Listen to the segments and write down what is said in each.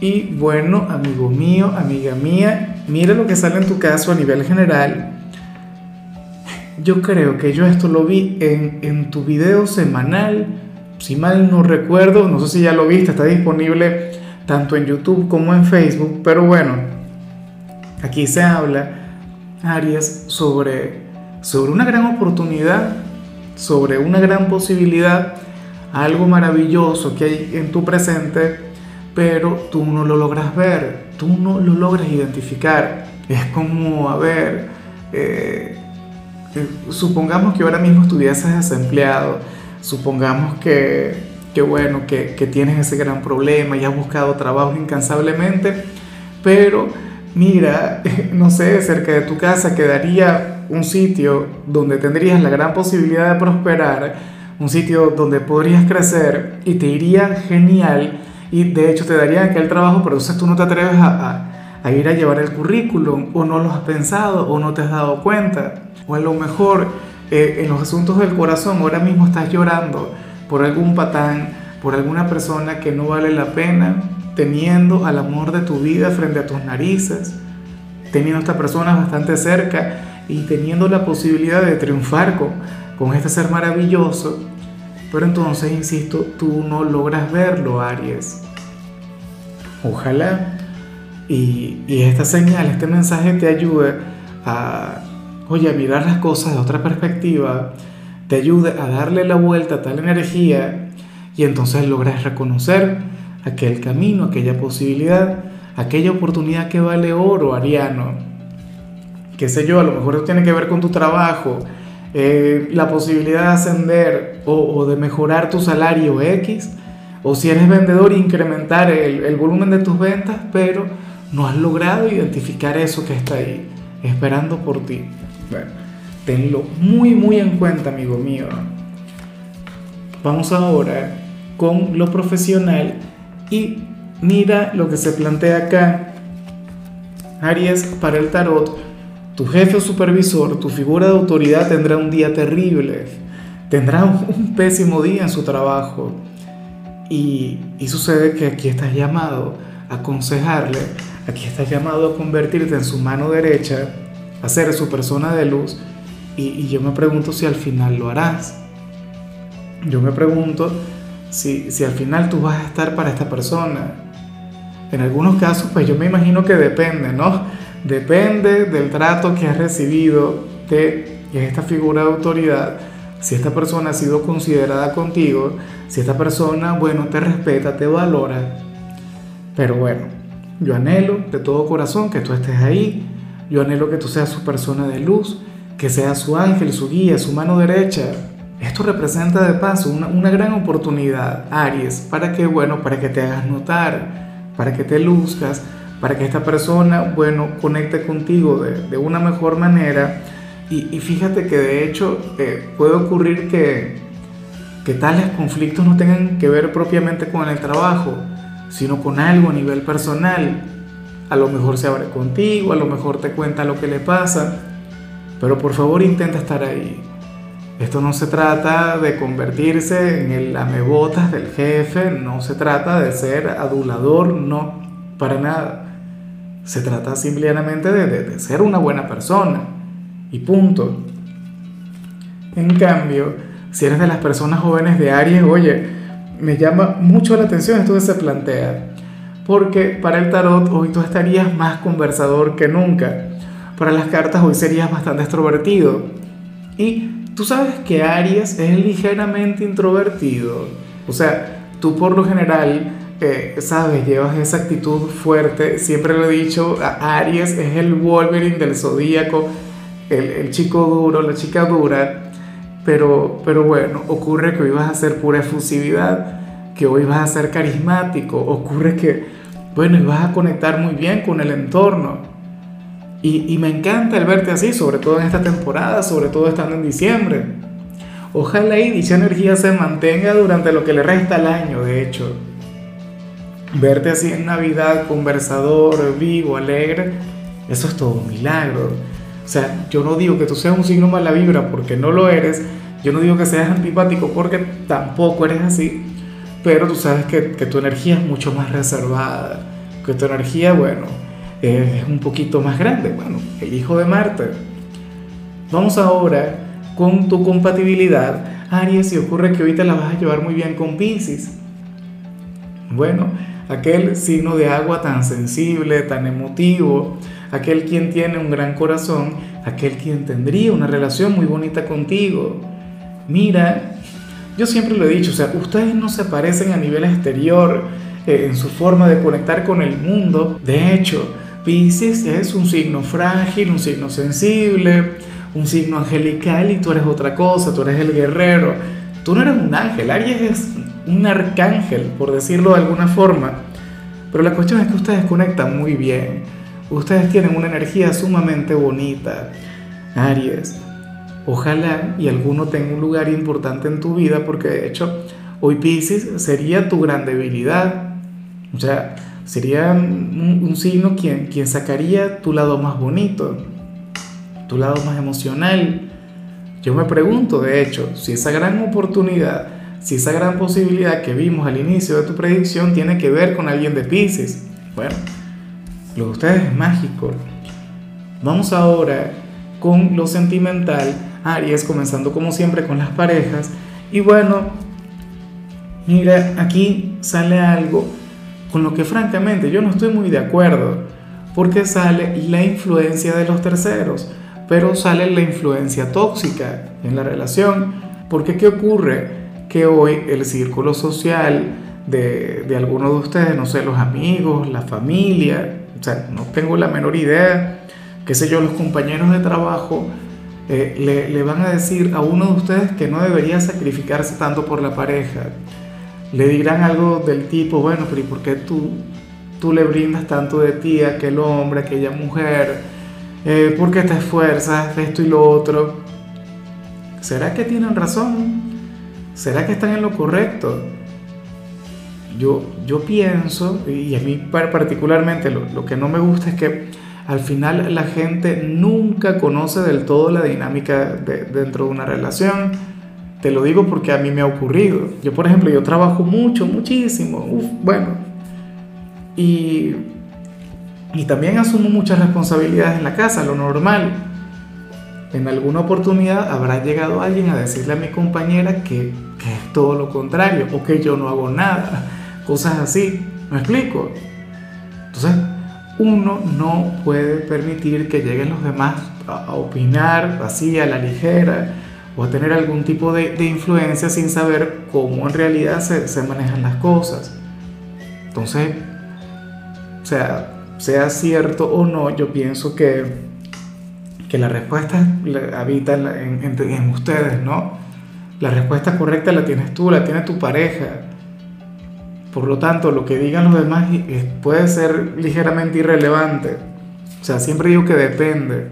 Y bueno, amigo mío, amiga mía, mira lo que sale en tu caso a nivel general. Yo creo que yo esto lo vi en, tu video semanal, si mal no recuerdo, no sé si ya lo viste, está disponible tanto en YouTube como en Facebook, pero bueno, aquí se habla, Aries, sobre, sobre una gran oportunidad, sobre una gran posibilidad, algo maravilloso que hay en tu presente pero tú no lo logras ver, tú no lo logras identificar. Es como, a ver, eh, eh, supongamos que ahora mismo estuvieses desempleado, supongamos que, que bueno, que, que, tienes ese gran problema y has buscado trabajo incansablemente, pero mira, no sé, cerca de tu casa quedaría un sitio donde tendrías la gran posibilidad de prosperar, un sitio donde podrías crecer y te iría genial y de hecho te darían aquel trabajo, pero entonces tú no te atreves a, a, ir a llevar el currículum o no lo has pensado o no te has dado cuenta. O a lo mejor eh, en los asuntos del corazón ahora mismo estás llorando por algún patán, por alguna persona que no vale la pena, teniendo al amor de tu vida frente a tus narices, teniendo a esta persona bastante cerca y teniendo la posibilidad de triunfar con, con este ser maravilloso pero entonces, insisto, tú no logras verlo, Aries. Ojalá y, esta señal, este mensaje te ayude a, oye, a mirar las cosas de otra perspectiva, te ayude a darle la vuelta a tal energía y entonces logras reconocer aquel camino, aquella posibilidad, aquella oportunidad que vale oro, Ariano. Qué sé yo, a lo mejor tiene que ver con tu trabajo, eh, la posibilidad de ascender o, de mejorar tu salario X, o si eres vendedor, incrementar el, volumen de tus ventas, pero no has logrado identificar eso que está ahí, esperando por ti. Bueno, tenlo muy, muy en cuenta, amigo mío. Vamos ahora con lo profesional y mira lo que se plantea acá. Aries para el tarot tu jefe o supervisor, tu figura de autoridad tendrá un día terrible, tendrá un, pésimo día en su trabajo. Y, y, sucede que aquí estás llamado a aconsejarle, aquí estás llamado a convertirte en su mano derecha, a ser su persona de luz. Y, y yo me pregunto si al final lo harás. Yo me pregunto si, si al final tú vas a estar para esta persona. En algunos casos, pues yo me imagino que depende, ¿no? Depende del trato que has recibido de esta figura de autoridad, si esta persona ha sido considerada contigo, si esta persona, bueno, te respeta, te valora. Pero bueno, yo anhelo de todo corazón que tú estés ahí, yo anhelo que tú seas su persona de luz, que seas su ángel, su guía, su mano derecha. Esto representa de paso una, una gran oportunidad, Aries, para que, bueno, para que te hagas notar, para que te luzcas, para que esta persona, bueno, conecte contigo de, una mejor manera. Y, fíjate que de hecho eh, puede ocurrir que, que tales conflictos no tengan que ver propiamente con el trabajo, sino con algo a nivel personal. A lo mejor se abre contigo, a lo mejor te cuenta lo que le pasa, pero por favor intenta estar ahí. Esto no se trata de convertirse en el amebotas del jefe, no se trata de ser adulador, no, para nada. Se trata simplemente de, de, ser una buena persona. Y punto. En cambio, si eres de las personas jóvenes de Aries, oye, me llama mucho la atención esto que se plantea. Porque para el tarot hoy tú estarías más conversador que nunca. Para las cartas hoy serías bastante extrovertido. Y tú sabes que Aries es ligeramente introvertido. O sea, tú por lo general sabes, llevas esa actitud fuerte. Siempre lo he dicho, Aries es el Wolverine del zodíaco, el, chico duro, la chica dura. Pero, pero bueno, ocurre que hoy vas a ser pura efusividad, que hoy vas a ser carismático, ocurre que, bueno, y vas a conectar muy bien con el entorno. Y, y me encanta el verte así, sobre todo en esta temporada, sobre todo estando en diciembre. Ojalá y dicha energía se mantenga durante lo que le resta al año, de hecho. Verte así en Navidad, conversador, vivo, alegre, eso es todo un milagro. O sea, yo no digo que tú seas un signo mala vibra porque no lo eres, yo no digo que seas antipático porque tampoco eres así, pero tú sabes que, tu energía es mucho más reservada, que tu energía, bueno, es un poquito más grande. Bueno, el hijo de Marte. Vamos ahora con tu compatibilidad, Aries, y ocurre que ahorita la vas a llevar muy bien con Pisces. Bueno, aquel signo de agua tan sensible, tan emotivo, aquel quien tiene un gran corazón, aquel quien tendría una relación muy bonita contigo. Mira, yo siempre lo he dicho, o sea, ustedes no se parecen a nivel exterior eh, en su forma de conectar con el mundo. De hecho, Pisces es un signo frágil, un signo sensible, un signo angelical y tú eres otra cosa, tú eres el guerrero. Tú no eres un ángel, Aries es un arcángel, por decirlo de alguna forma. Pero la cuestión es que ustedes conectan muy bien. Ustedes tienen una energía sumamente bonita. Aries, ojalá y alguno tenga un lugar importante en tu vida porque de hecho hoy Pisces sería tu gran debilidad. O sea, sería un, signo quien, quien sacaría tu lado más bonito, tu lado más emocional. Yo me pregunto, de hecho, si esa gran oportunidad, si esa gran posibilidad que vimos al inicio de tu predicción tiene que ver con alguien de Pisces. Bueno, lo de ustedes es mágico. Vamos ahora con lo sentimental Aries, comenzando como siempre con las parejas. Y bueno, mira, aquí sale algo con lo que francamente yo no estoy muy de acuerdo, porque sale la influencia de los terceros, pero sale la influencia tóxica en la relación, porque ¿qué ocurre? Que hoy el círculo social de, de algunos de ustedes, no sé, los amigos, la familia, o sea, no tengo la menor idea, qué sé yo, los compañeros de trabajo, eh, le, van a decir a uno de ustedes que no debería sacrificarse tanto por la pareja. Le dirán algo del tipo, bueno, pero ¿y por qué tú, tú le brindas tanto de ti a aquel hombre, a aquella mujer? Eh, ¿Por qué te esfuerzas de esto y lo otro? ¿Será que tienen razón? ¿Será que están en lo correcto? Yo, yo pienso, y a mí particularmente lo, lo que no me gusta es que al final la gente nunca conoce del todo la dinámica dentro de una relación. Te lo digo porque a mí me ha ocurrido. Yo, por ejemplo, yo trabajo mucho, muchísimo, bueno, y, y también asumo muchas responsabilidades en la casa, lo normal. En alguna oportunidad habrá llegado alguien a decirle a mi compañera que, es todo lo contrario o que yo no hago nada, cosas así. ¿Me explico? Entonces, uno no puede permitir que lleguen los demás a, opinar así a la ligera o a tener algún tipo de, influencia sin saber cómo en realidad se, manejan las cosas. Entonces, sea, sea cierto o no, yo pienso que, que la respuesta habita en, ustedes, ¿no? La respuesta correcta la tienes tú, la tiene tu pareja. Por lo tanto, lo que digan los demás puede ser ligeramente irrelevante. O sea, siempre digo que depende.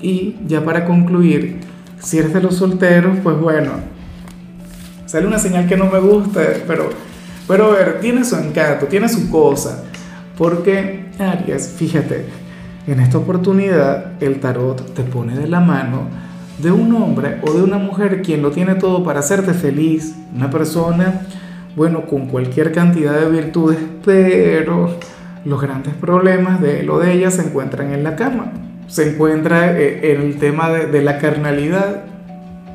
Y ya para concluir, si eres de los solteros, pues bueno, sale una señal que no me gusta, pero, pero a ver, tiene su encanto, tiene su cosa. Porque, Fíjate, en esta oportunidad el tarot te pone de la mano de un hombre o de una mujer quien lo tiene todo para hacerte feliz. Una persona bueno, con cualquier cantidad de virtudes, pero los grandes problemas de lo de ella se encuentran en la cama. Se encuentra eh, en el tema de, la carnalidad,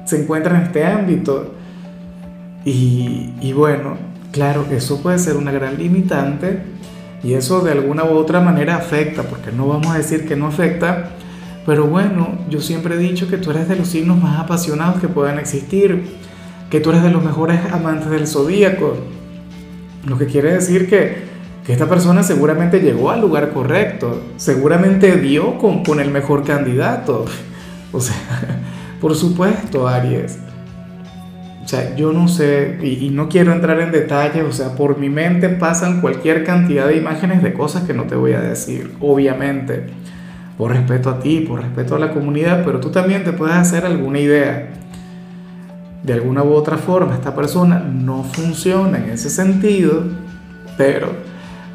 se encuentra en este ámbito. Y, y bueno, claro, eso puede ser una gran limitante y eso de alguna u otra manera afecta, porque no vamos a decir que no afecta, pero bueno, yo siempre he dicho que tú eres de los signos más apasionados que puedan existir que tú eres de los mejores amantes del zodíaco. Lo que quiere decir que, esta persona seguramente llegó al lugar correcto, seguramente dio con, con el mejor candidato. O sea, por supuesto, Aries. O sea, yo no sé, y, y, no quiero entrar en detalles, o sea, por mi mente pasan cualquier cantidad de imágenes de cosas que no te voy a decir, obviamente, por respeto a ti, por respeto a la comunidad, pero tú también te puedes hacer alguna idea. De alguna u otra forma, esta persona no funciona en ese sentido, pero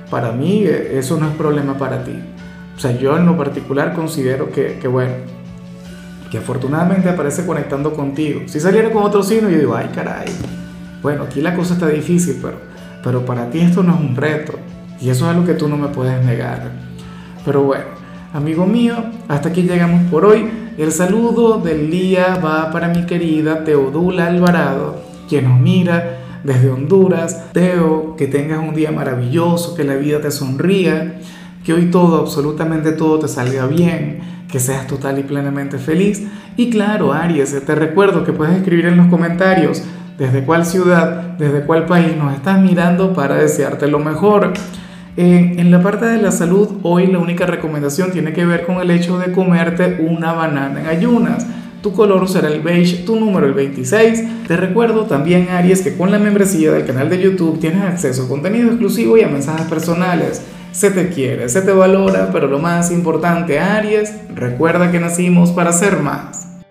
para mí eh, eso no es problema para ti. O sea, yo en lo particular considero que, que bueno, que afortunadamente aparece conectando contigo. Si saliera con otro signo, yo digo, ay caray, bueno, aquí la cosa está difícil, pero, pero para ti esto no es un reto. Y eso es algo que tú no me puedes negar. Pero bueno, amigo mío, hasta aquí llegamos por hoy. El saludo del día va para mi querida Teodula Alvarado, quien nos mira desde Honduras. Teo, que tengas un día maravilloso, que la vida te sonría, que hoy todo, absolutamente todo te salga bien que seas total y plenamente feliz. Y claro, Aries, te recuerdo que puedes escribir en los comentarios desde cuál ciudad, desde cuál país nos estás mirando para desearte lo mejor. en la parte de la salud, hoy la única recomendación tiene que ver con el hecho de comerte una banana en ayunas. Tu color será el beige, tu número el 26. Te recuerdo también, Aries, que con la membresía del canal de YouTube tienes acceso a contenido exclusivo y a mensajes personales se te quiere, se te valora, pero lo más importante, Aries, recuerda que nacimos para ser más.